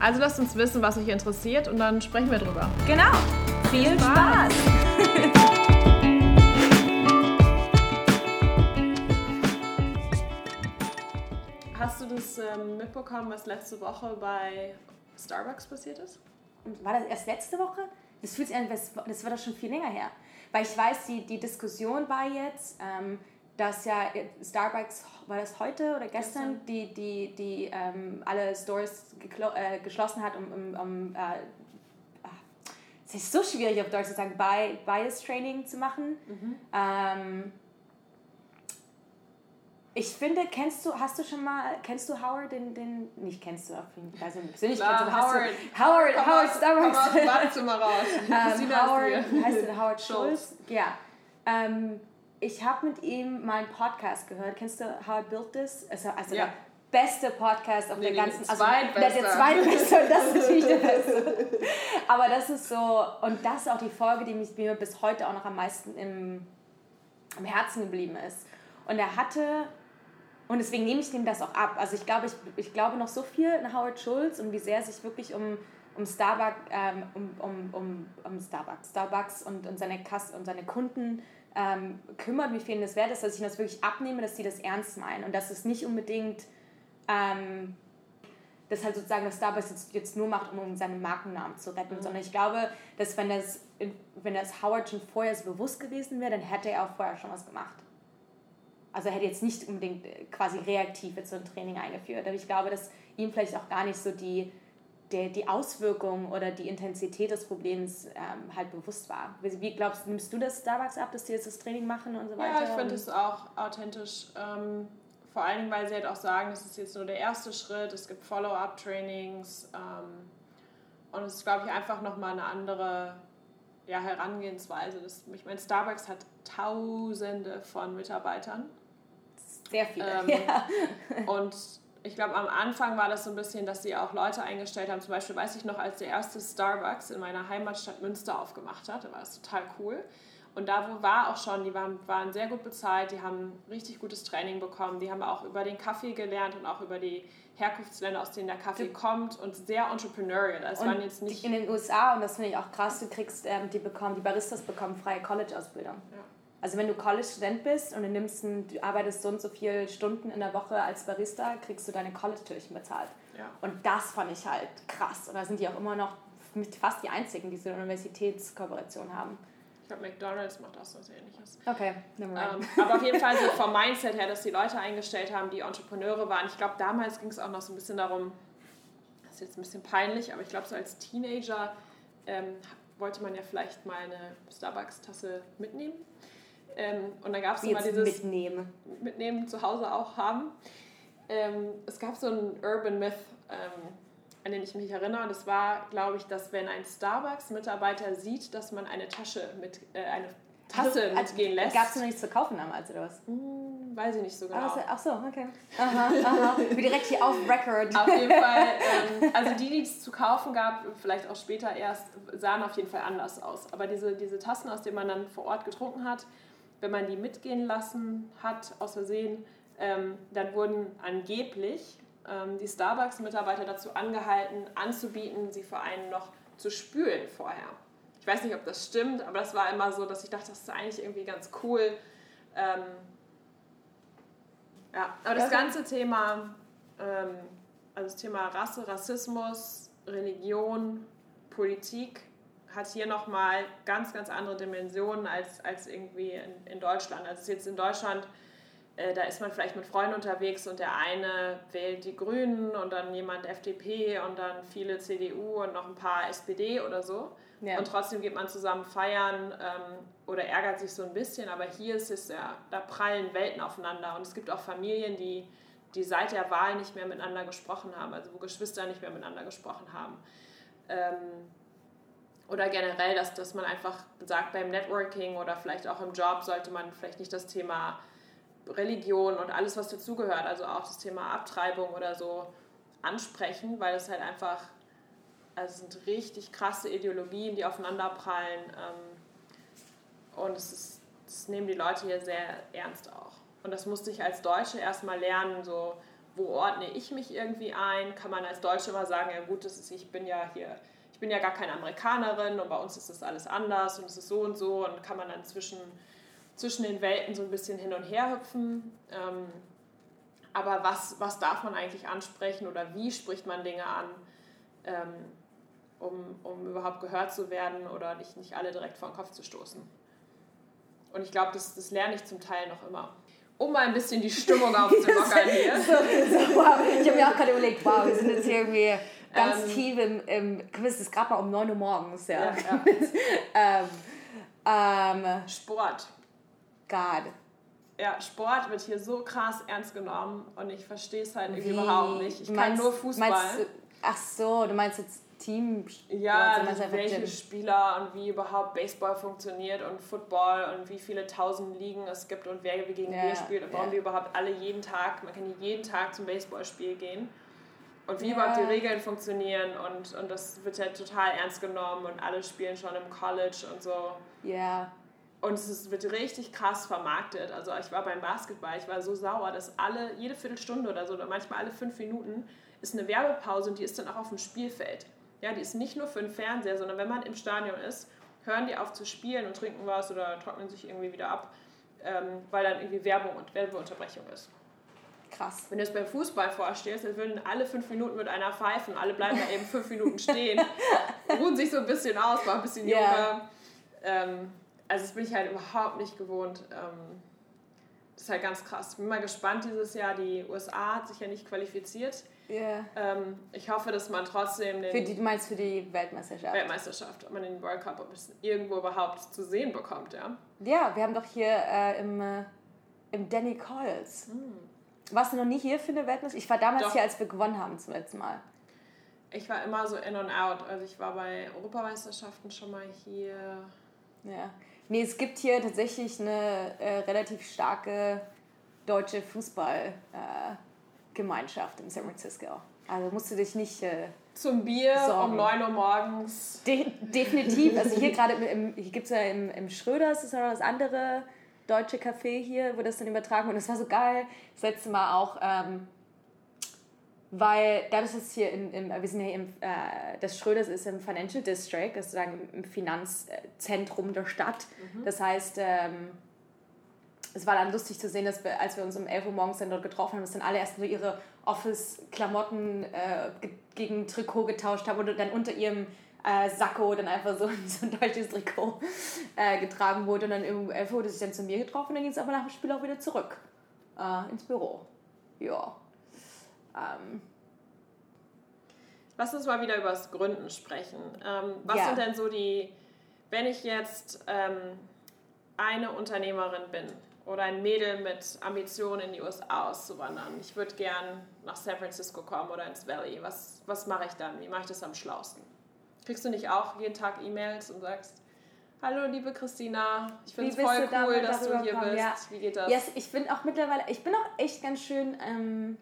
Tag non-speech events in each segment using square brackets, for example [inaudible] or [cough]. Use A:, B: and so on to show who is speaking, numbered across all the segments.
A: Also lasst uns wissen, was euch interessiert und dann sprechen wir drüber.
B: Genau. Viel Spaß. [laughs]
A: Hast du das ähm, mitbekommen, was letzte Woche bei Starbucks passiert ist?
B: War das erst letzte Woche? Das fühlt sich an, das war doch schon viel länger her. Weil ich weiß, die, die Diskussion war jetzt, ähm, dass ja Starbucks, war das heute oder gestern, gestern. die, die, die ähm, alle Stores äh, geschlossen hat, um, um, um äh, ah, es ist so schwierig auf Deutsch zu sagen, Bias Training zu machen. Mhm. Ähm, ich finde, kennst du, hast du schon mal, kennst du Howard, den, den nicht kennst du auf jeden Fall, also persönlich
A: Klar,
B: kennst du,
A: Howard,
B: du, Howard,
A: komm
B: Howard
A: aus,
B: Starbucks.
A: Komm aus dem Badezimmer raus. [laughs]
B: ähm, Howard, heißt der, Howard [laughs] Schulz? Ja. Ähm, ich habe mit ihm mal einen Podcast gehört. Kennst du How I Built This? Also, also
A: ja.
B: der beste Podcast auf
A: nee,
B: der ganzen...
A: Nee, also, der,
B: der zweitbeste und das ist natürlich der beste. Aber das ist so... Und das ist auch die Folge, die mich, mir bis heute auch noch am meisten im, im Herzen geblieben ist. Und er hatte... Und deswegen nehme ich ihm das auch ab. Also ich glaube, ich, ich glaube noch so viel an Howard Schulz und wie sehr er sich wirklich um, um Starbucks, ähm, um, um, um, um Starbucks, Starbucks und, und seine Kasse und seine Kunden ähm, kümmert, wie viel das wert ist, dass ich das wirklich abnehme, dass sie das ernst meinen und dass es nicht unbedingt ähm, das halt sozusagen das Starbucks jetzt, jetzt nur macht, um, um seinen Markennamen zu retten, mhm. sondern ich glaube, dass wenn das, wenn das Howard schon vorher so bewusst gewesen wäre, dann hätte er auch vorher schon was gemacht. Also er hätte jetzt nicht unbedingt äh, quasi reaktiv jetzt so ein Training eingeführt, aber ich glaube, dass ihm vielleicht auch gar nicht so die der, die Auswirkung oder die Intensität des Problems ähm, halt bewusst war. Wie, wie, glaubst nimmst du das Starbucks ab, dass die jetzt das Training machen und so weiter?
A: Ja, ich finde es auch authentisch. Ähm, vor allen Dingen, weil sie halt auch sagen, das ist jetzt nur der erste Schritt, es gibt Follow-up-Trainings ähm, und es ist, glaube ich, einfach nochmal eine andere ja, Herangehensweise. Das, ich meine, Starbucks hat tausende von Mitarbeitern.
B: Sehr viele.
A: Ähm, [laughs] ja. Und ich glaube, am Anfang war das so ein bisschen, dass sie auch Leute eingestellt haben. Zum Beispiel weiß ich noch, als der erste Starbucks in meiner Heimatstadt Münster aufgemacht hat, da war das total cool. Und da wo war auch schon, die waren, waren sehr gut bezahlt, die haben richtig gutes Training bekommen, die haben auch über den Kaffee gelernt und auch über die Herkunftsländer, aus denen der Kaffee kommt und sehr entrepreneurial. Das
B: und waren jetzt nicht in den USA, und das finde ich auch krass, du kriegst, ähm, die bekommen, die Baristas bekommen freie College-Ausbildung. Ja. Also wenn du College-Student bist und du, nimmst ein, du arbeitest so und so viele Stunden in der Woche als Barista, kriegst du deine College-Türchen bezahlt.
A: Ja.
B: Und das fand ich halt krass. Und da sind die auch immer noch fast die einzigen, die so eine Universitätskooperation haben.
A: Ich glaube, McDonalds macht auch so was ähnliches.
B: Okay, never
A: mind. Ähm, aber auf jeden Fall so vom Mindset her, dass die Leute eingestellt haben, die Entrepreneure waren. Ich glaube, damals ging es auch noch so ein bisschen darum, das ist jetzt ein bisschen peinlich, aber ich glaube, so als Teenager ähm, wollte man ja vielleicht mal eine Starbucks-Tasse mitnehmen. Ähm, und dann gab es immer dieses
B: mitnehmen.
A: mitnehmen zu Hause auch haben. Ähm, es gab so einen Urban Myth, ähm, an den ich mich erinnere. Und das war, glaube ich, dass wenn ein Starbucks-Mitarbeiter sieht, dass man eine Tasche mit äh, eine Tasse also, mitgehen lässt.
B: Gab es noch nichts zu kaufen damals oder was?
A: Hm, weiß ich nicht so genau.
B: Ach, ach so, okay. Aha, aha. direkt hier auf Record.
A: Auf jeden [laughs] Fall. Ähm, also die, die es zu kaufen gab, vielleicht auch später erst, sahen auf jeden Fall anders aus. Aber diese, diese Tassen, aus denen man dann vor Ort getrunken hat, wenn man die mitgehen lassen hat, aus Versehen, ähm, dann wurden angeblich ähm, die Starbucks-Mitarbeiter dazu angehalten, anzubieten, sie für einen noch zu spülen vorher. Ich weiß nicht, ob das stimmt, aber das war immer so, dass ich dachte, das ist eigentlich irgendwie ganz cool. Ähm, ja, aber das ganze Thema, ähm, also das Thema Rasse, Rassismus, Religion, Politik, hat hier nochmal ganz, ganz andere Dimensionen als, als irgendwie in, in Deutschland. Also jetzt in Deutschland, äh, da ist man vielleicht mit Freunden unterwegs und der eine wählt die Grünen und dann jemand FDP und dann viele CDU und noch ein paar SPD oder so. Ja. Und trotzdem geht man zusammen feiern ähm, oder ärgert sich so ein bisschen. Aber hier ist es ja, da prallen Welten aufeinander. Und es gibt auch Familien, die, die seit der Wahl nicht mehr miteinander gesprochen haben, also wo Geschwister nicht mehr miteinander gesprochen haben. Ähm, oder generell, dass, dass man einfach sagt, beim Networking oder vielleicht auch im Job sollte man vielleicht nicht das Thema Religion und alles, was dazugehört, also auch das Thema Abtreibung oder so ansprechen, weil es halt einfach, also es sind richtig krasse Ideologien, die aufeinanderprallen ähm, und es ist, das nehmen die Leute hier sehr ernst auch. Und das musste ich als Deutsche erstmal lernen, so wo ordne ich mich irgendwie ein? Kann man als Deutsche immer sagen, ja gut, das ist, ich bin ja hier bin ja gar keine Amerikanerin und bei uns ist das alles anders und es ist so und so und kann man dann zwischen, zwischen den Welten so ein bisschen hin und her hüpfen. Ähm, aber was, was darf man eigentlich ansprechen oder wie spricht man Dinge an, ähm, um, um überhaupt gehört zu werden oder nicht, nicht alle direkt vor den Kopf zu stoßen? Und ich glaube, das, das lerne ich zum Teil noch immer um mal ein bisschen die Stimmung [laughs] aufzulockern hier. [laughs] so,
B: so, wow. Ich habe mir auch gerade überlegt, wow, wir sind jetzt hier irgendwie ganz ähm, tief im, im Quiz, ist gerade mal um 9 Uhr morgens, ja. ja, [laughs] ja.
A: ähm, ähm, Sport.
B: God.
A: Ja, Sport wird hier so krass ernst genommen und ich verstehe es halt irgendwie überhaupt nicht. Ich meinst, kann nur Fußball.
B: Meinst, ach so, du meinst jetzt Team.
A: Ja, also welche Gym. Spieler und wie überhaupt Baseball funktioniert und Football und wie viele tausend Ligen es gibt und wer gegen ja, wen spielt und warum ja. wir überhaupt alle jeden Tag, man kann jeden Tag zum Baseballspiel gehen und wie ja. überhaupt die Regeln funktionieren und, und das wird ja total ernst genommen und alle spielen schon im College und so.
B: Ja.
A: Und es wird richtig krass vermarktet. Also ich war beim Basketball, ich war so sauer, dass alle, jede Viertelstunde oder so, oder manchmal alle fünf Minuten, ist eine Werbepause und die ist dann auch auf dem Spielfeld. Ja, die ist nicht nur für den Fernseher, sondern wenn man im Stadion ist, hören die auf zu spielen und trinken was oder trocknen sich irgendwie wieder ab, ähm, weil dann irgendwie Werbung und Werbeunterbrechung ist.
B: Krass.
A: Wenn du es beim Fußball vorstellst, dann würden alle fünf Minuten mit einer pfeifen, alle bleiben da eben fünf Minuten stehen, [laughs] ruhen sich so ein bisschen aus, machen ein bisschen Yoga. Yeah. Ähm, also das bin ich halt überhaupt nicht gewohnt. Ähm, das ist halt ganz krass. Bin mal gespannt dieses Jahr. Die USA hat sich ja nicht qualifiziert.
B: Yeah.
A: Ähm, ich hoffe, dass man trotzdem den...
B: Für die, du meinst für die Weltmeisterschaft?
A: Weltmeisterschaft. Ob man den World Cup irgendwo überhaupt zu sehen bekommt, ja.
B: Ja, wir haben doch hier äh, im, äh, im Danny Calls... Mm warst du noch nie hier für eine Weltmeisterschaft? Ich war damals Doch. hier, als wir gewonnen haben zum letzten Mal.
A: Ich war immer so in und out. Also ich war bei Europameisterschaften schon mal hier.
B: Ja. Nee, es gibt hier tatsächlich eine äh, relativ starke deutsche Fußballgemeinschaft äh, in San Francisco. Also musst du dich nicht. Äh,
A: Zum Bier sorgen. um 9 Uhr morgens.
B: De definitiv. Also hier gerade hier gibt es ja im, im Schröders, das ist ja noch das andere deutsche Café hier, wo das dann übertragen wurde. Und das war so geil. Das letzte Mal auch, ähm, weil dadurch, dass hier in, im, wir sind hier im, äh, das Schröders ist im Financial District, das ist sozusagen im Finanzzentrum der Stadt. Mhm. Das heißt, ähm, es war dann lustig zu sehen, dass wir, als wir uns um 11 Uhr morgens dann dort getroffen haben, dass dann alle erst so ihre Office-Klamotten äh, gegen Trikot getauscht haben und dann unter ihrem äh, Sakko dann einfach so, so ein deutsches Trikot äh, getragen wurde. Und dann 11 wurde sich dann zu mir getroffen und dann ging es aber nach dem Spiel auch wieder zurück äh, ins Büro. Ja. Ähm.
A: Lass uns mal wieder über das Gründen sprechen. Ähm, was ja. sind denn so die, wenn ich jetzt ähm, eine Unternehmerin bin oder ein Mädel mit Ambitionen in die USA auszuwandern, ich würde gern nach San Francisco kommen oder ins Valley, was, was mache ich dann? Wie mache ich das am schlausten? Kriegst du nicht auch jeden Tag E-Mails und sagst, Hallo, liebe Christina, ich finde es voll cool, dass du hier kommen? bist. Ja. Wie geht das?
B: Yes, ich bin auch mittlerweile, ich bin auch echt ganz schön ähm,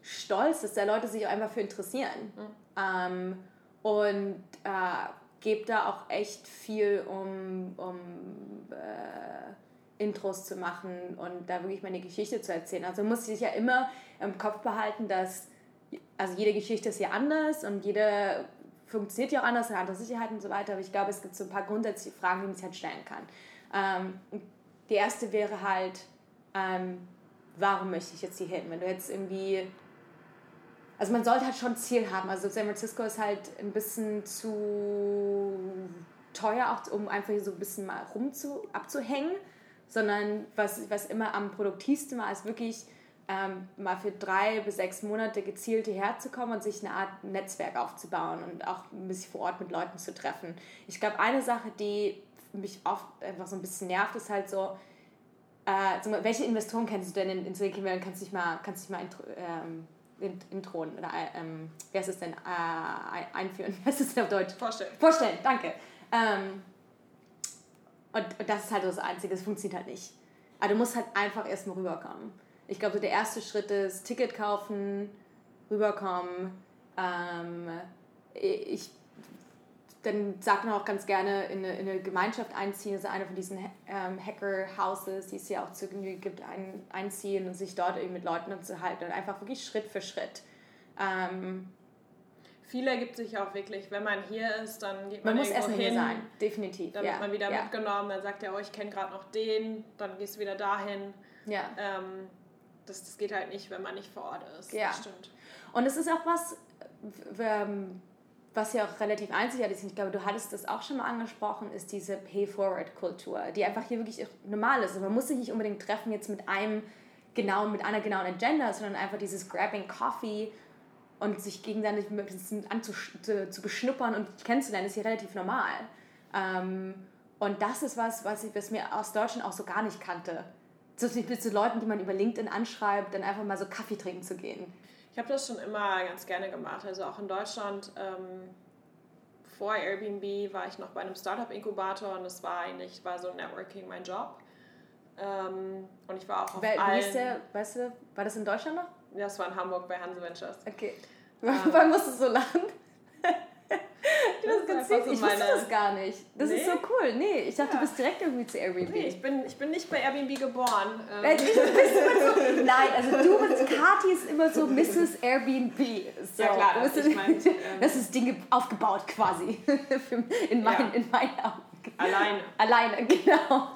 B: stolz, dass da Leute sich auch einfach für interessieren. Mhm. Ähm, und äh, gebe da auch echt viel, um, um äh, Intros zu machen und da wirklich meine Geschichte zu erzählen. Also muss ich ja immer im Kopf behalten, dass also jede Geschichte ist ja anders und jede funktioniert ja auch anders, andere Sicherheiten und so weiter, aber ich glaube, es gibt so ein paar grundsätzliche Fragen, die man sich halt stellen kann. Ähm, die erste wäre halt, ähm, warum möchte ich jetzt hier hin? Wenn du jetzt irgendwie, also man sollte halt schon ein Ziel haben. Also San Francisco ist halt ein bisschen zu teuer, auch um einfach so ein bisschen mal rum zu, abzuhängen, sondern was, was immer am produktivsten war, ist wirklich ähm, mal für drei bis sechs Monate gezielt hierher zu kommen und sich eine Art Netzwerk aufzubauen und auch ein bisschen vor Ort mit Leuten zu treffen. Ich glaube, eine Sache, die mich oft einfach so ein bisschen nervt, ist halt so, äh, welche Investoren kennst du denn in, in Silicon Valley? Kannst du dich mal, kannst dich mal ähm, Intro oder ähm, wie heißt es denn? Äh, einführen. Wie heißt es denn auf Deutsch?
A: Vorstellen.
B: Vorstellen, danke. Ähm, und, und das ist halt das Einzige, das funktioniert halt nicht. Aber du musst halt einfach erstmal rüberkommen. Ich glaube, so der erste Schritt ist Ticket kaufen, rüberkommen. Ähm, ich dann sagt man auch ganz gerne in eine, in eine Gemeinschaft einziehen, also eine von diesen ähm, Hacker-Houses, die es ja auch zu Genüge gibt, ein, einziehen und sich dort irgendwie mit Leuten unterhalten und einfach wirklich Schritt für Schritt. Ähm,
A: Viel ergibt sich auch wirklich, wenn man hier ist, dann geht
B: man
A: man,
B: muss
A: irgendwo hin,
B: hier sein, definitiv.
A: dann
B: ja.
A: wird man wieder
B: ja.
A: mitgenommen, dann sagt er, oh, ich kenne gerade noch den, dann gehst du wieder dahin.
B: Ja.
A: Ähm, das, das geht halt nicht, wenn man nicht vor Ort ist.
B: Ja.
A: Das stimmt.
B: Und es ist auch was, ähm, was ja auch relativ einzigartig ist. Ich glaube, du hattest das auch schon mal angesprochen, ist diese Pay-Forward-Kultur, die einfach hier wirklich normal ist. Also man muss sich nicht unbedingt treffen jetzt mit einem genauen, mit einer genauen Agenda, sondern einfach dieses Grabbing Coffee und sich gegenseitig ein bisschen und kennenzulernen, ist hier relativ normal. Ähm, und das ist was, was ich was mir aus Deutschland auch so gar nicht kannte. So so Leuten, die man über LinkedIn anschreibt, dann einfach mal so Kaffee trinken zu gehen.
A: Ich habe das schon immer ganz gerne gemacht. Also auch in Deutschland. Ähm, vor Airbnb war ich noch bei einem Startup-Inkubator und das war eigentlich war so Networking mein Job. Ähm, und ich war auch auf
B: Wer, wie
A: allen.
B: hieß der, weißt du, war das in Deutschland noch?
A: Ja, das war in Hamburg bei Hanse Ventures.
B: Okay.
A: Ähm. [laughs]
B: Warum musst du so lachen?
A: Das ist
B: ganz
A: einfach
B: süß.
A: so
B: ich wusste das gar nicht. Das ist
A: Nee?
B: so cool. Nee, ich dachte,
A: Ja.
B: du bist direkt irgendwie zu Airbnb.
A: Nee, ich bin, ich bin nicht bei Airbnb geboren. Ähm,
B: Äh, du bist so, nein, also du bist, Kathi ist immer so Mrs. Airbnb. So,
A: Ja, klar,
B: du bist,
A: ich mein, [laughs] ähm,
B: das ist Dinge aufgebaut quasi. [laughs] In, meinen,
A: Ja.
B: in meinen Augen.
A: alleine.
B: Alleine, [laughs] genau.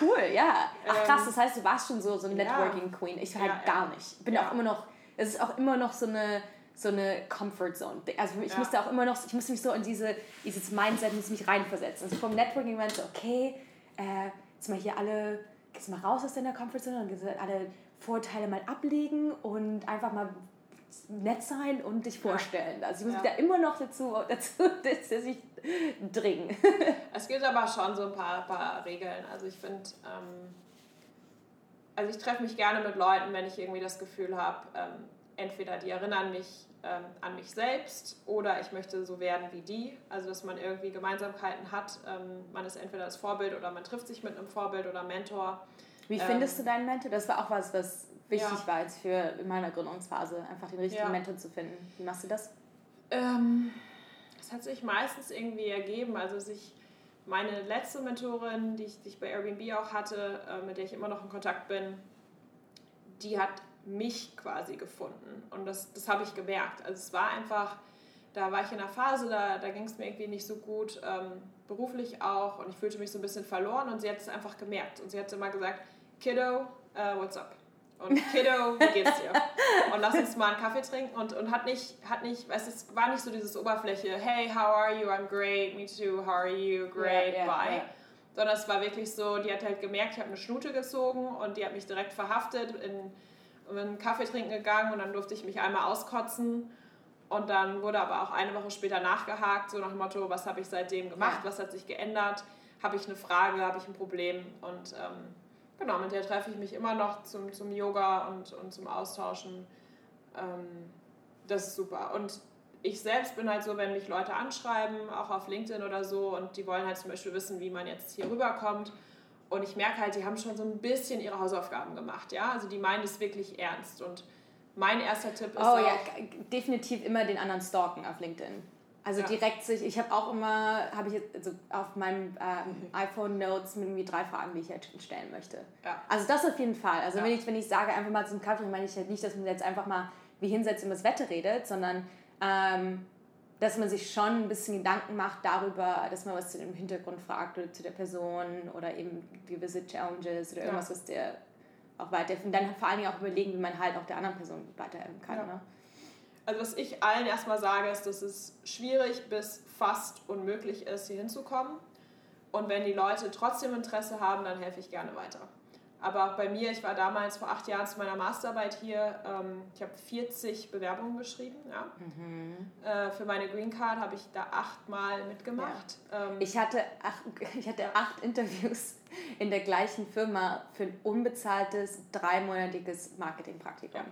B: cool, ja. Ach krass,
A: Ähm,
B: das heißt, du warst schon so, so eine
A: ja.
B: Networking Queen. Ich halt
A: Ja,
B: gar nicht. Bin
A: Ja.
B: auch immer noch, es ist auch immer noch so eine, so eine Comfort Zone. Also ich
A: Ja.
B: musste auch immer noch, ich musste mich so in diese, dieses Mindset, musste mich reinversetzen. Also vom Networking war so, okay, äh, jetzt mal hier alle, gehst mal raus aus deiner Comfort Zone und alle Vorteile mal ablegen und einfach mal nett sein und dich vorstellen. Also ich muss
A: Ja.
B: mich da immer noch dazu, [laughs] dazu dass, dass ich dringen. [laughs]
A: Es gibt aber schon so ein paar, paar Regeln. Also ich finde, ähm, also ich treffe mich gerne mit Leuten, wenn ich irgendwie das Gefühl habe, ähm, entweder die erinnern mich ähm, an mich selbst oder ich möchte so werden wie die. Also dass man irgendwie Gemeinsamkeiten hat. Ähm, man ist entweder das Vorbild oder man trifft sich mit einem Vorbild oder Mentor.
B: Wie
A: Ähm,
B: findest du deinen Mentor? Das war auch was, was wichtig
A: Ja.
B: war jetzt für in meiner Gründungsphase, einfach den richtigen
A: Ja.
B: Mentor zu finden. Wie machst du das?
A: Ähm, es hat sich meistens irgendwie ergeben. Also sich meine letzte Mentorin, die ich, die ich bei Airbnb auch hatte, äh, mit der ich immer noch in Kontakt bin, die hat mich quasi gefunden. Und das, das habe ich gemerkt. Also es war einfach, da war ich in einer Phase, da, da ging es mir irgendwie nicht so gut, ähm, beruflich auch. Und ich fühlte mich so ein bisschen verloren und sie hat es einfach gemerkt. Und sie hat immer gesagt, Kiddo, uh, what's up? Und [laughs] Kiddo, wie geht's dir? Und lass uns mal einen Kaffee trinken und, und hat nicht, hat nicht, weißt es war nicht so dieses Oberfläche, hey, how are you? I'm great, me too, how are you? Great,
B: Ja, ja,
A: bye.
B: ja.
A: Sondern es war wirklich so, die hat halt gemerkt, ich habe eine Schnute gezogen und die hat mich direkt verhaftet, in einen Kaffee trinken gegangen und dann durfte ich mich einmal auskotzen. Und dann wurde aber auch eine Woche später nachgehakt, so nach dem Motto, was habe ich seitdem gemacht,
B: Ja.
A: was hat sich geändert, habe ich eine Frage, habe ich ein Problem und ähm, genau, mit der treffe ich mich immer noch zum, zum Yoga und, und zum Austauschen. Ähm, das ist super. Und ich selbst bin halt so, wenn mich Leute anschreiben, auch auf LinkedIn oder so, und die wollen halt zum Beispiel wissen, wie man jetzt hier rüberkommt. Und ich merke halt, die haben schon so ein bisschen ihre Hausaufgaben gemacht, ja. Also die meinen es wirklich ernst. Und mein erster Tipp ist
B: Oh ja, definitiv immer den anderen stalken auf LinkedIn. Also
A: Ja.
B: direkt sich, ich habe auch immer, habe ich jetzt also auf meinem ähm, iPhone Notes mit irgendwie drei Fragen, die ich jetzt stellen möchte.
A: Ja.
B: Also das auf jeden Fall. Also
A: Ja.
B: wenn, ich, wenn ich sage, einfach mal zum Kaffee, meine ich halt nicht, dass man jetzt einfach mal wie hinsetzt und das Wetter redet, sondern ähm, dass man sich schon ein bisschen Gedanken macht darüber, dass man was zu dem Hintergrund fragt oder zu der Person oder eben gewisse Challenges oder
A: Ja.
B: irgendwas, was der auch weiterhilft. Und dann vor allen Dingen auch überlegen, wie man halt auch der anderen Person weiterhelfen kann.
A: Ja.
B: Ne?
A: Also was ich allen erstmal sage, ist, dass es schwierig bis fast unmöglich ist, hier hinzukommen. Und wenn die Leute trotzdem Interesse haben, dann helfe ich gerne weiter. Aber auch bei mir, ich war damals vor acht Jahren zu meiner Masterarbeit hier, ähm, ich habe 40 Bewerbungen geschrieben. Ja. Mhm. Äh, für meine Green Card habe ich da achtmal mitgemacht.
B: Ja. Ähm, ich, hatte acht, [laughs] ich hatte acht Interviews in der gleichen Firma für ein unbezahltes, dreimonatiges Marketingpraktikum. Ja.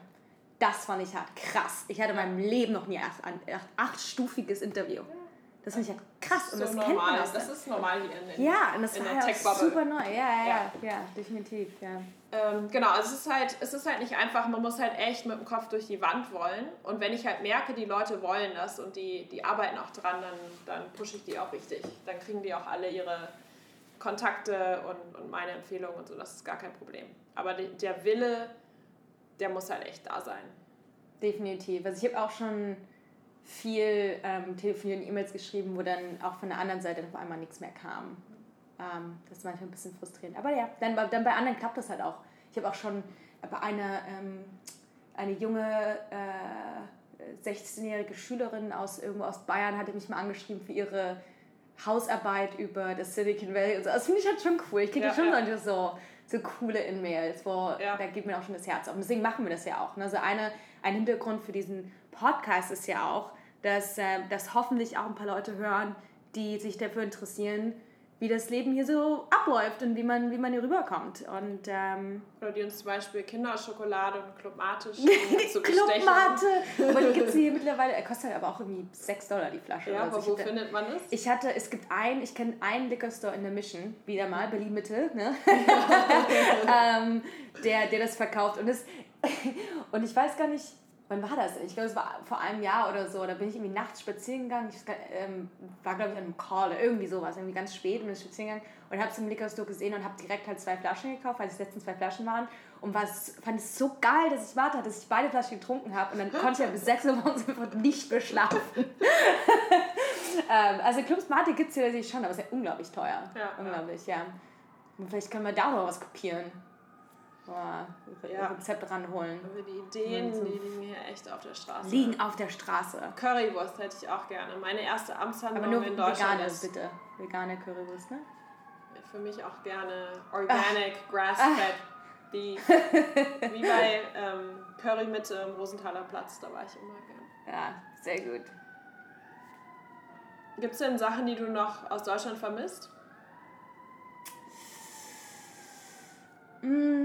B: Das fand ich halt krass. Ich hatte in meinem Leben noch nie ein achtstufiges Interview. Das finde ich halt krass und so das normal. kennt man
A: das, das ist normal hier in,
B: in, ja, und das in war der tech super neu. Ja, ja, ja, ja, definitiv. Ja.
A: Ähm, genau, also es ist, halt, es ist halt nicht einfach, man muss halt echt mit dem Kopf durch die Wand wollen. Und wenn ich halt merke, die Leute wollen das und die, die arbeiten auch dran, dann, dann pushe ich die auch richtig. Dann kriegen die auch alle ihre Kontakte und, und meine Empfehlungen und so, das ist gar kein Problem. Aber die, der Wille, der muss halt echt da sein.
B: Definitiv. Also ich habe auch schon viel ähm, telefonieren, E-Mails geschrieben, wo dann auch von der anderen Seite auf einmal nichts mehr kam. Ähm, das ist manchmal ein bisschen frustrierend. Aber ja, dann, dann bei anderen klappt das halt auch. Ich habe auch schon bei einer ähm, eine junge äh, 16-jährige Schülerin aus irgendwo aus Bayern hatte mich mal angeschrieben für ihre Hausarbeit über das Silicon Valley und so. Das finde ich halt schon cool. Ich kriege ja, schon ja. so, so coole In-Mails, wo ja. da geht mir auch schon das Herz auf. Und deswegen machen wir das ja auch. Ne? Also eine, ein Hintergrund für diesen Podcast ist ja auch, dass äh, das hoffentlich auch ein paar Leute hören, die sich dafür interessieren, wie das Leben hier so abläuft und wie man, wie man hier rüberkommt. Und, ähm,
A: Oder die uns zum Beispiel Kinderschokolade und Club Mate [laughs]
B: zu Club Mate! Aber [laughs] die gibt es hier mittlerweile, er kostet aber auch irgendwie 6 Dollar die Flasche.
A: Ja, also aber wo hatte, findet man das?
B: Ich hatte, es gibt einen, ich kenne einen Liquor Store in der Mission, wieder mal, Berlin Mitte, ne? [laughs] ähm, der, der das verkauft. Und, das, und ich weiß gar nicht, wann war das? Ich glaube, es war vor einem Jahr oder so. Da bin ich irgendwie nachts spazieren gegangen. Ich ähm, war, glaube ich, an einem Call oder irgendwie sowas. Irgendwie ganz spät und bin spazieren gegangen und habe es im Liquor Store gesehen und habe direkt halt zwei Flaschen gekauft, weil es letzten zwei Flaschen waren. Und was, fand es so geil, dass ich warte, dass ich beide Flaschen getrunken habe. Und dann [laughs] konnte ich ja bis 6 Uhr morgens einfach nicht mehr schlafen. [laughs] ähm, also Clubs Mate gibt es hier natürlich schon, aber es ist ja unglaublich teuer. Ja, unglaublich, ja. Und vielleicht können wir da noch was kopieren. Ja. Rezept ranholen.
A: Aber die Ideen, die liegen hier echt auf der Straße.
B: Liegen auf der Straße.
A: Currywurst hätte ich auch gerne. Meine erste Amtshandlung
B: Aber nur in Deutschland. Vegane, ist, bitte. Vegane Currywurst, ne?
A: Für mich auch gerne Organic, Grass-Fed [laughs] Beef. Wie bei ähm, Curry Mitte im Rosenthaler Platz, da war ich immer gern.
B: Ja, sehr gut.
A: Gibt es denn Sachen, die du noch aus Deutschland vermisst?
B: Mm.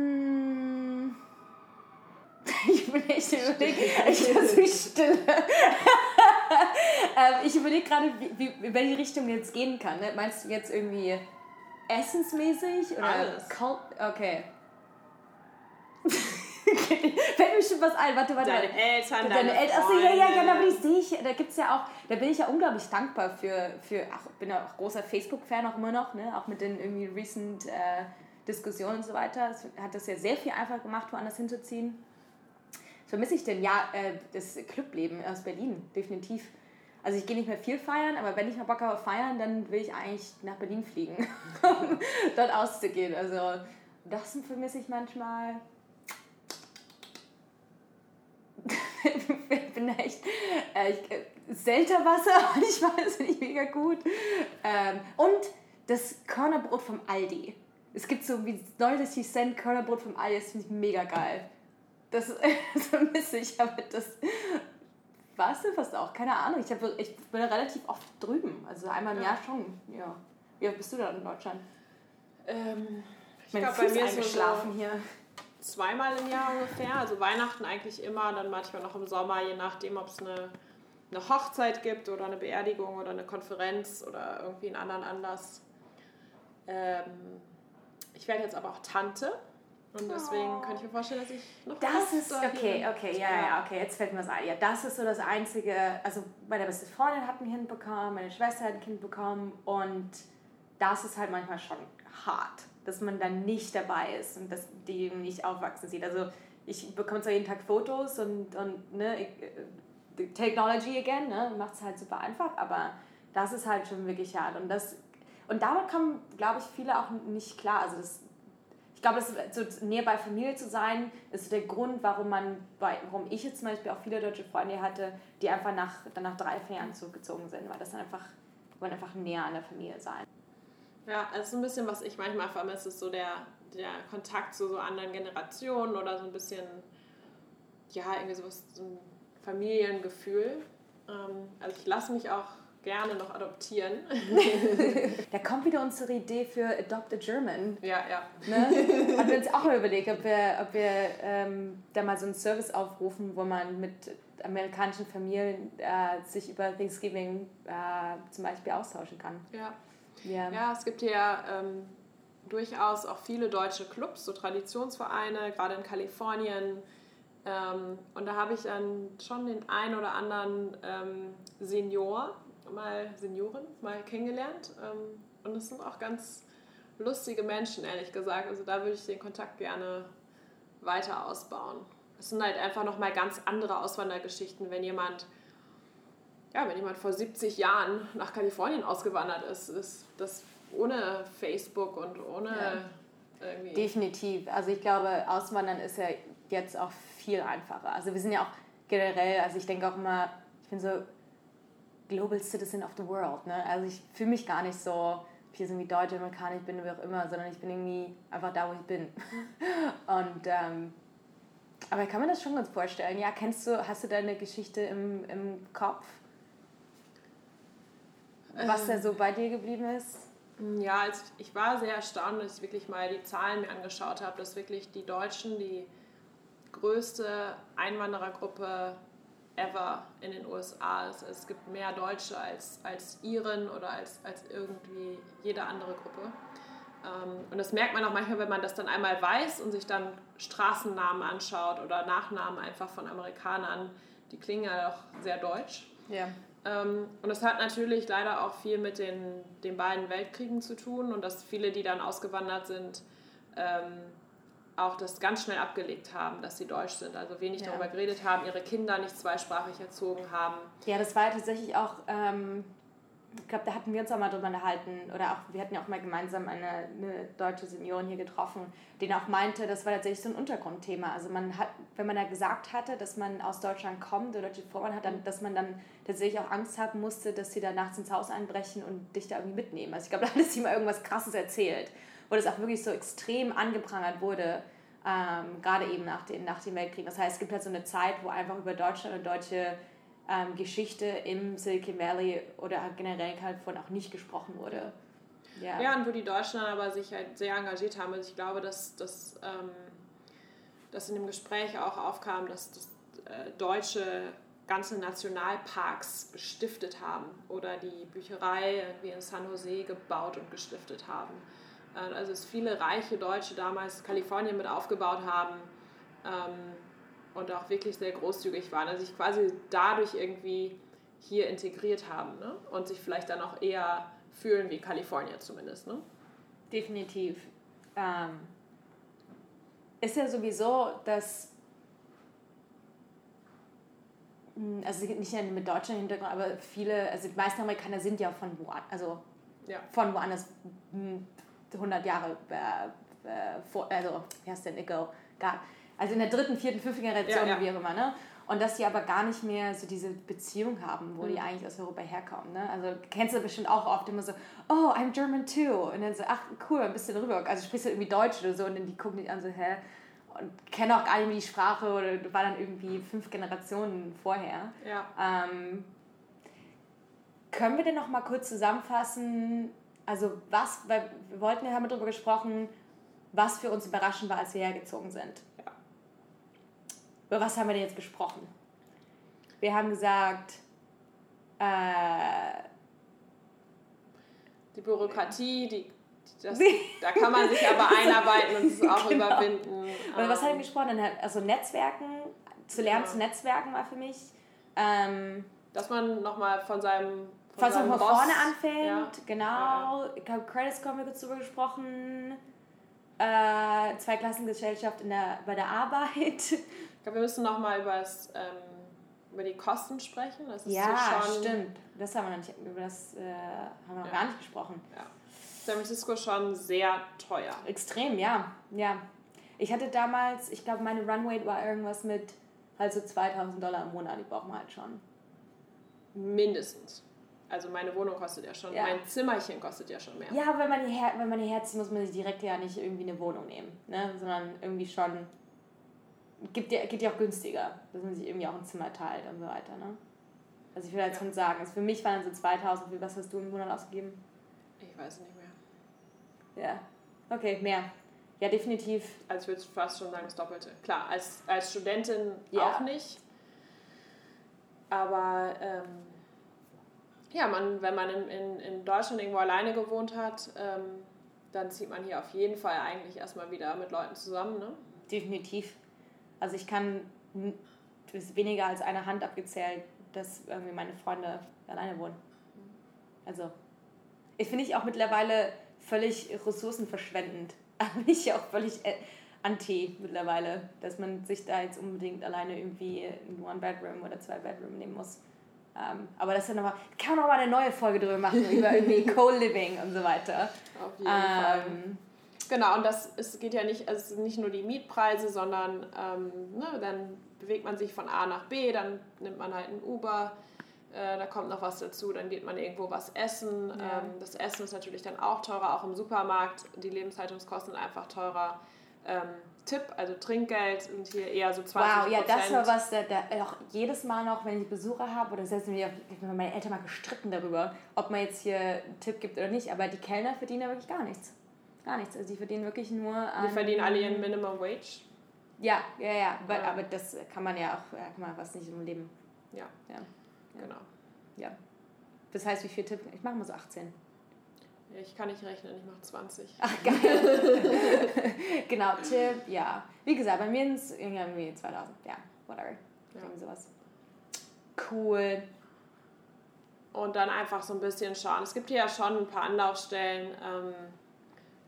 B: Ich bin überlegt, [laughs] [laughs] ich bin still. ähm, ich überlege gerade, wie, in welche Richtung jetzt gehen kann. Ne? Meinst du jetzt irgendwie essensmäßig? Oder
A: Alles.
B: Cult? Okay. [laughs] Fällt mir schon was ein. Warte, warte.
A: Deine Eltern, deine, deine Eltern.
B: Achso, ja, ja, ja, aber die sehe ich. Da gibt's ja auch, da bin ich ja unglaublich dankbar für, für ach, bin ja auch großer Facebook-Fan auch immer noch, ne? Auch mit den irgendwie recent äh, Diskussionen und so weiter. Das hat das ja sehr viel einfacher gemacht, woanders hinzuziehen. Vermisse ich denn? Ja, äh, das Clubleben aus Berlin, definitiv. Also ich gehe nicht mehr viel feiern, aber wenn ich mal Bock habe feiern, dann will ich eigentlich nach Berlin fliegen, um [laughs] dort auszugehen. Also das vermisse ich manchmal. [laughs] ich bin echt äh, ich, äh, Selterwasser, [laughs] ich weiß nicht mega gut. Ähm, und das Körnerbrot vom Aldi. Es gibt so wie 90 Cent Körnerbrot vom Aldi, das finde ich mega geil. Das, vermisse [laughs] ich, aber das warst du fast auch, keine Ahnung. Ich, hab, ich bin relativ oft drüben, also einmal im ja. Jahr schon. Ja. Wie oft bist du da in Deutschland?
A: Ähm, ich glaube, bei mir ist so hier. zweimal im Jahr ungefähr. Also Weihnachten eigentlich immer, dann manchmal noch im Sommer, je nachdem, ob es eine, eine Hochzeit gibt oder eine Beerdigung oder eine Konferenz oder irgendwie einen anderen Anlass. Ähm, ich werde jetzt aber auch Tante. Und deswegen oh. könnte ich mir vorstellen, dass ich noch
B: Das ist, okay, okay, ja, ja, okay, jetzt fällt mir was ein. Ja, das ist so das Einzige, also meine beste Freundin hat ein Kind bekommen, meine Schwester hat ein Kind bekommen und das ist halt manchmal schon hart, dass man dann nicht dabei ist und dass die nicht aufwachsen sieht. Also ich bekomme zwar jeden Tag Fotos und, und ne, äh, Technology again, ne, macht es halt super einfach, aber das ist halt schon wirklich hart und das und damit kommen, glaube ich, viele auch nicht klar. Also das, ich glaube, so näher bei Familie zu sein, ist der Grund, warum man, warum ich jetzt zum Beispiel auch viele deutsche Freunde hatte, die einfach nach, dann nach drei, vier Jahren zurückgezogen sind, weil das dann einfach, wollen einfach näher an der Familie sein.
A: Ja, also ein bisschen, was ich manchmal vermisse, ist so der, der Kontakt zu so anderen Generationen oder so ein bisschen, ja, irgendwie sowas, so ein Familiengefühl. Ähm, also ich lasse mich auch gerne noch adoptieren. [laughs]
B: da kommt wieder unsere Idee für Adopt a German.
A: Ja, ja.
B: Ne? Haben wir uns auch mal überlegt, ob wir, ob wir ähm, da mal so einen Service aufrufen, wo man mit amerikanischen Familien äh, sich über Thanksgiving äh, zum Beispiel austauschen kann.
A: Ja. Ja, ja es gibt hier ähm, durchaus auch viele deutsche Clubs, so Traditionsvereine, gerade in Kalifornien. Ähm, und da habe ich dann schon den einen oder anderen ähm, Senior mal Senioren mal kennengelernt. Ähm, und es sind auch ganz lustige Menschen, ehrlich gesagt. Also da würde ich den Kontakt gerne weiter ausbauen. Es sind halt einfach nochmal ganz andere Auswandergeschichten, wenn jemand, ja, wenn jemand vor 70 Jahren nach Kalifornien ausgewandert ist, ist das ohne Facebook und ohne
B: ja. irgendwie. Definitiv. Also ich glaube, Auswandern ist ja jetzt auch viel einfacher. Also wir sind ja auch generell, also ich denke auch immer, ich bin so Global Citizen of the World. Ne? Also ich fühle mich gar nicht so, ob ich jetzt irgendwie Deutsch, Amerikaner bin, wie auch immer, sondern ich bin irgendwie einfach da, wo ich bin. [laughs] Und ähm, aber ich kann mir das schon ganz vorstellen. Ja, kennst du, hast du deine Geschichte im, im Kopf? Was da so bei dir geblieben ist?
A: Ja, also ich war sehr erstaunt, dass ich wirklich mal die Zahlen mir angeschaut habe, dass wirklich die Deutschen die größte Einwanderergruppe ever in den USA ist. Es gibt mehr Deutsche als, als Iren oder als, als irgendwie jede andere Gruppe. Ähm, und das merkt man auch manchmal, wenn man das dann einmal weiß und sich dann Straßennamen anschaut oder Nachnamen einfach von Amerikanern. Die klingen ja auch sehr deutsch.
B: Ja.
A: Ähm, und das hat natürlich leider auch viel mit den, den beiden Weltkriegen zu tun und dass viele, die dann ausgewandert sind, ähm, auch das ganz schnell abgelegt haben, dass sie deutsch sind. Also wenig ja. darüber geredet haben, ihre Kinder nicht zweisprachig erzogen haben.
B: Ja, das war ja tatsächlich auch, ähm, ich glaube, da hatten wir uns auch mal drüber unterhalten. Oder auch, wir hatten ja auch mal gemeinsam eine, eine deutsche Seniorin hier getroffen, die auch meinte, das war tatsächlich so ein Untergrundthema. Also man hat, wenn man da gesagt hatte, dass man aus Deutschland kommt oder deutsche Vormann hat, dann, dass man dann tatsächlich auch Angst haben musste, dass sie da nachts ins Haus einbrechen und dich da irgendwie mitnehmen. Also ich glaube, da hat sie mal irgendwas Krasses erzählt wo das auch wirklich so extrem angeprangert wurde, ähm, gerade eben nach, den, nach dem Weltkrieg. Das heißt, es gibt halt so eine Zeit, wo einfach über Deutschland und deutsche ähm, Geschichte im Silicon Valley oder generell Kalifornien auch nicht gesprochen wurde.
A: Ja. ja, und wo die Deutschen aber sich halt sehr engagiert haben. Also ich glaube, dass, dass, ähm, dass in dem Gespräch auch aufkam, dass, dass äh, Deutsche ganze Nationalparks gestiftet haben oder die Bücherei wie in San Jose gebaut und gestiftet haben. Äh, also es viele reiche Deutsche damals Kalifornien mit aufgebaut haben ähm, und auch wirklich sehr großzügig waren. Also sich quasi dadurch irgendwie hier integriert haben ne? und sich vielleicht dann auch eher fühlen wie Kalifornier zumindest. Ne?
B: Definitiv. Ähm, ist ja sowieso, dass hm, also nicht nur mit deutschem Hintergrund, aber viele, also die meisten Amerikaner sind ja von woanders, also ja. von woanders hm, 100 Jahre äh, äh, vor, also, wie heißt denn, ago, gab. Also in der dritten, vierten, fünften Generation, ja, ja. wie auch immer, ne? Und dass die aber gar nicht mehr so diese Beziehung haben, wo mhm. die eigentlich aus Europa herkommen. Ne? Also kennst du bestimmt auch oft immer so, oh, I'm German too. Und dann so, ach cool, ein bisschen rüber. Also sprichst du irgendwie Deutsch oder so und dann die gucken dich an so, hä? Und kennen auch gar nicht mehr die Sprache oder war dann irgendwie fünf Generationen vorher.
A: Ja.
B: Ähm, können wir denn noch mal kurz zusammenfassen, also was, weil wir wollten ja haben darüber gesprochen, was für uns überraschend war, als wir hergezogen sind.
A: Ja.
B: Über was haben wir denn jetzt gesprochen? Wir haben gesagt, äh,
A: die Bürokratie, die, das, da kann man sich aber [laughs] einarbeiten und es auch genau. überwinden.
B: Oder was haben wir ähm. gesprochen? Also Netzwerken, zu lernen ja. zu Netzwerken war für mich. Ähm,
A: Dass man nochmal von seinem
B: von, von, von vorne anfängt, ja. genau. Ich habe Credit Score kurz drüber gesprochen. Äh, Zweiklassengesellschaft in der, bei der Arbeit. [laughs]
A: Ich glaube, wir müssen nochmal über, ähm, über die Kosten sprechen.
B: Das ist ja, so schon, stimmt. Das haben wir noch nicht, über das äh, haben wir noch ja. gar nicht gesprochen.
A: Ja. San Francisco schon sehr teuer.
B: Extrem, ja. ja. Ich hatte damals, ich glaube, meine Runway war irgendwas mit halt so 2000 Dollar im Monat. Die brauchen wir halt schon.
A: Mindestens. Also meine Wohnung kostet ja schon,
B: Ja.
A: mein Zimmerchen kostet ja schon mehr.
B: Ja, aber wenn man, hierher, wenn man hierher zieht, muss man sich direkt ja nicht irgendwie eine Wohnung nehmen, ne? sondern irgendwie schon, gibt ja, geht ja auch günstiger, dass man sich irgendwie auch ein Zimmer teilt und so weiter. Ne? Also ich will jetzt
A: Ja.
B: schon sagen, also für mich waren so 2000, wie- was hast du im Monat ausgegeben?
A: Ich weiß nicht mehr.
B: Ja, okay, mehr. Ja, definitiv.
A: Also ich würde fast schon sagen, das Doppelte. Klar, als, als Studentin
B: Ja.
A: auch nicht. Aber ähm, ja, man, wenn man in, in, in Deutschland irgendwo alleine gewohnt hat, ähm, dann zieht man hier auf jeden Fall eigentlich erstmal wieder mit Leuten zusammen. Ne?
B: Definitiv. Also ich kann weniger als eine Hand abgezählt, dass irgendwie meine Freunde alleine wohnen. Also ich finde ich auch mittlerweile völlig ressourcenverschwendend. [laughs] Bin ich auch völlig äh, anti mittlerweile, dass man sich da jetzt unbedingt alleine irgendwie ein One-Bedroom oder Zwei-Bedroom nehmen muss. Ähm, aber das ist ja nochmal, kann man noch mal eine neue Folge drüber machen, [laughs] über irgendwie Co-Living und so weiter.
A: Auf jeden Fall.
B: Ähm,
A: Genau, und das es geht ja nicht, also es sind nicht nur die Mietpreise, sondern ähm, ne, dann bewegt man sich von A nach B, dann nimmt man halt ein Uber, äh, da kommt noch was dazu, dann geht man irgendwo was essen.
B: Ja.
A: Ähm, das Essen ist natürlich dann auch teurer, auch im Supermarkt. Die Lebenshaltungskosten einfach teurer. Ähm, Tipp, also Trinkgeld sind hier eher so 20
B: Wow, ja, das war was, da, da auch jedes Mal noch, wenn ich Besucher habe, oder selbst wenn wir haben meine Eltern mal gestritten darüber, ob man jetzt hier einen Tipp gibt oder nicht, aber die Kellner verdienen ja wirklich gar nichts. Gar nichts. Also die verdienen wirklich nur an,
A: Die verdienen alle ihren Minimum Wage.
B: Ja, ja, ja, aber,
A: Ja.
B: aber das kann man ja auch, ja, kann man was nicht im Leben.
A: Ja,
B: Ja.
A: genau.
B: ja. Das heißt, wie viel Tipp? Ich mache mal so 18.
A: Ich kann nicht rechnen, ich mache 20.
B: Ach, geil. [laughs] genau, Tipp, ja. Wie gesagt, bei mir ist es irgendwie 2000. Ja, whatever. Irgendwie sowas. Cool.
A: und dann einfach so ein bisschen schauen. Es gibt hier ja schon ein paar Anlaufstellen, ähm,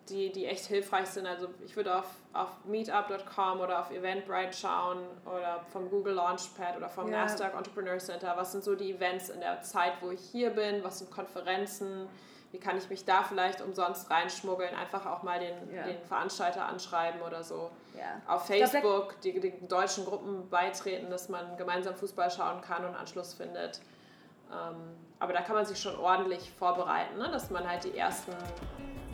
A: die, die echt hilfreich sind. Also ich würde auf, auf meetup.com oder auf Eventbrite schauen oder vom Google Launchpad oder vom
B: Ja.
A: Nasdaq Entrepreneur Center. Was sind so die Events in der Zeit, wo ich hier bin? Was sind Konferenzen? Wie kann ich mich da vielleicht umsonst reinschmuggeln? Einfach auch mal den,
B: Ja.
A: den Veranstalter anschreiben oder so.
B: Ja.
A: Auf
B: glaub,
A: Facebook die, die deutschen Gruppen beitreten, dass man gemeinsam Fußball schauen kann und Anschluss findet. Ähm, aber da kann man sich schon ordentlich vorbereiten, ne? dass man halt die ersten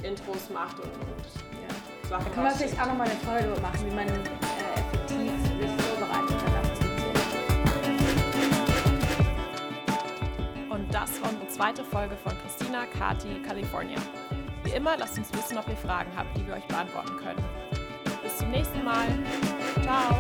A: Intros macht und, und
B: Ja.
A: Sachen
B: Da wir
A: rausschickt.
B: vielleicht auch nochmal eine Folge machen, wie man
A: zweite Folge von Christina, Kati, California. Wie immer, lasst uns wissen, ob ihr Fragen habt, die wir euch beantworten können. Bis zum nächsten Mal. Ciao.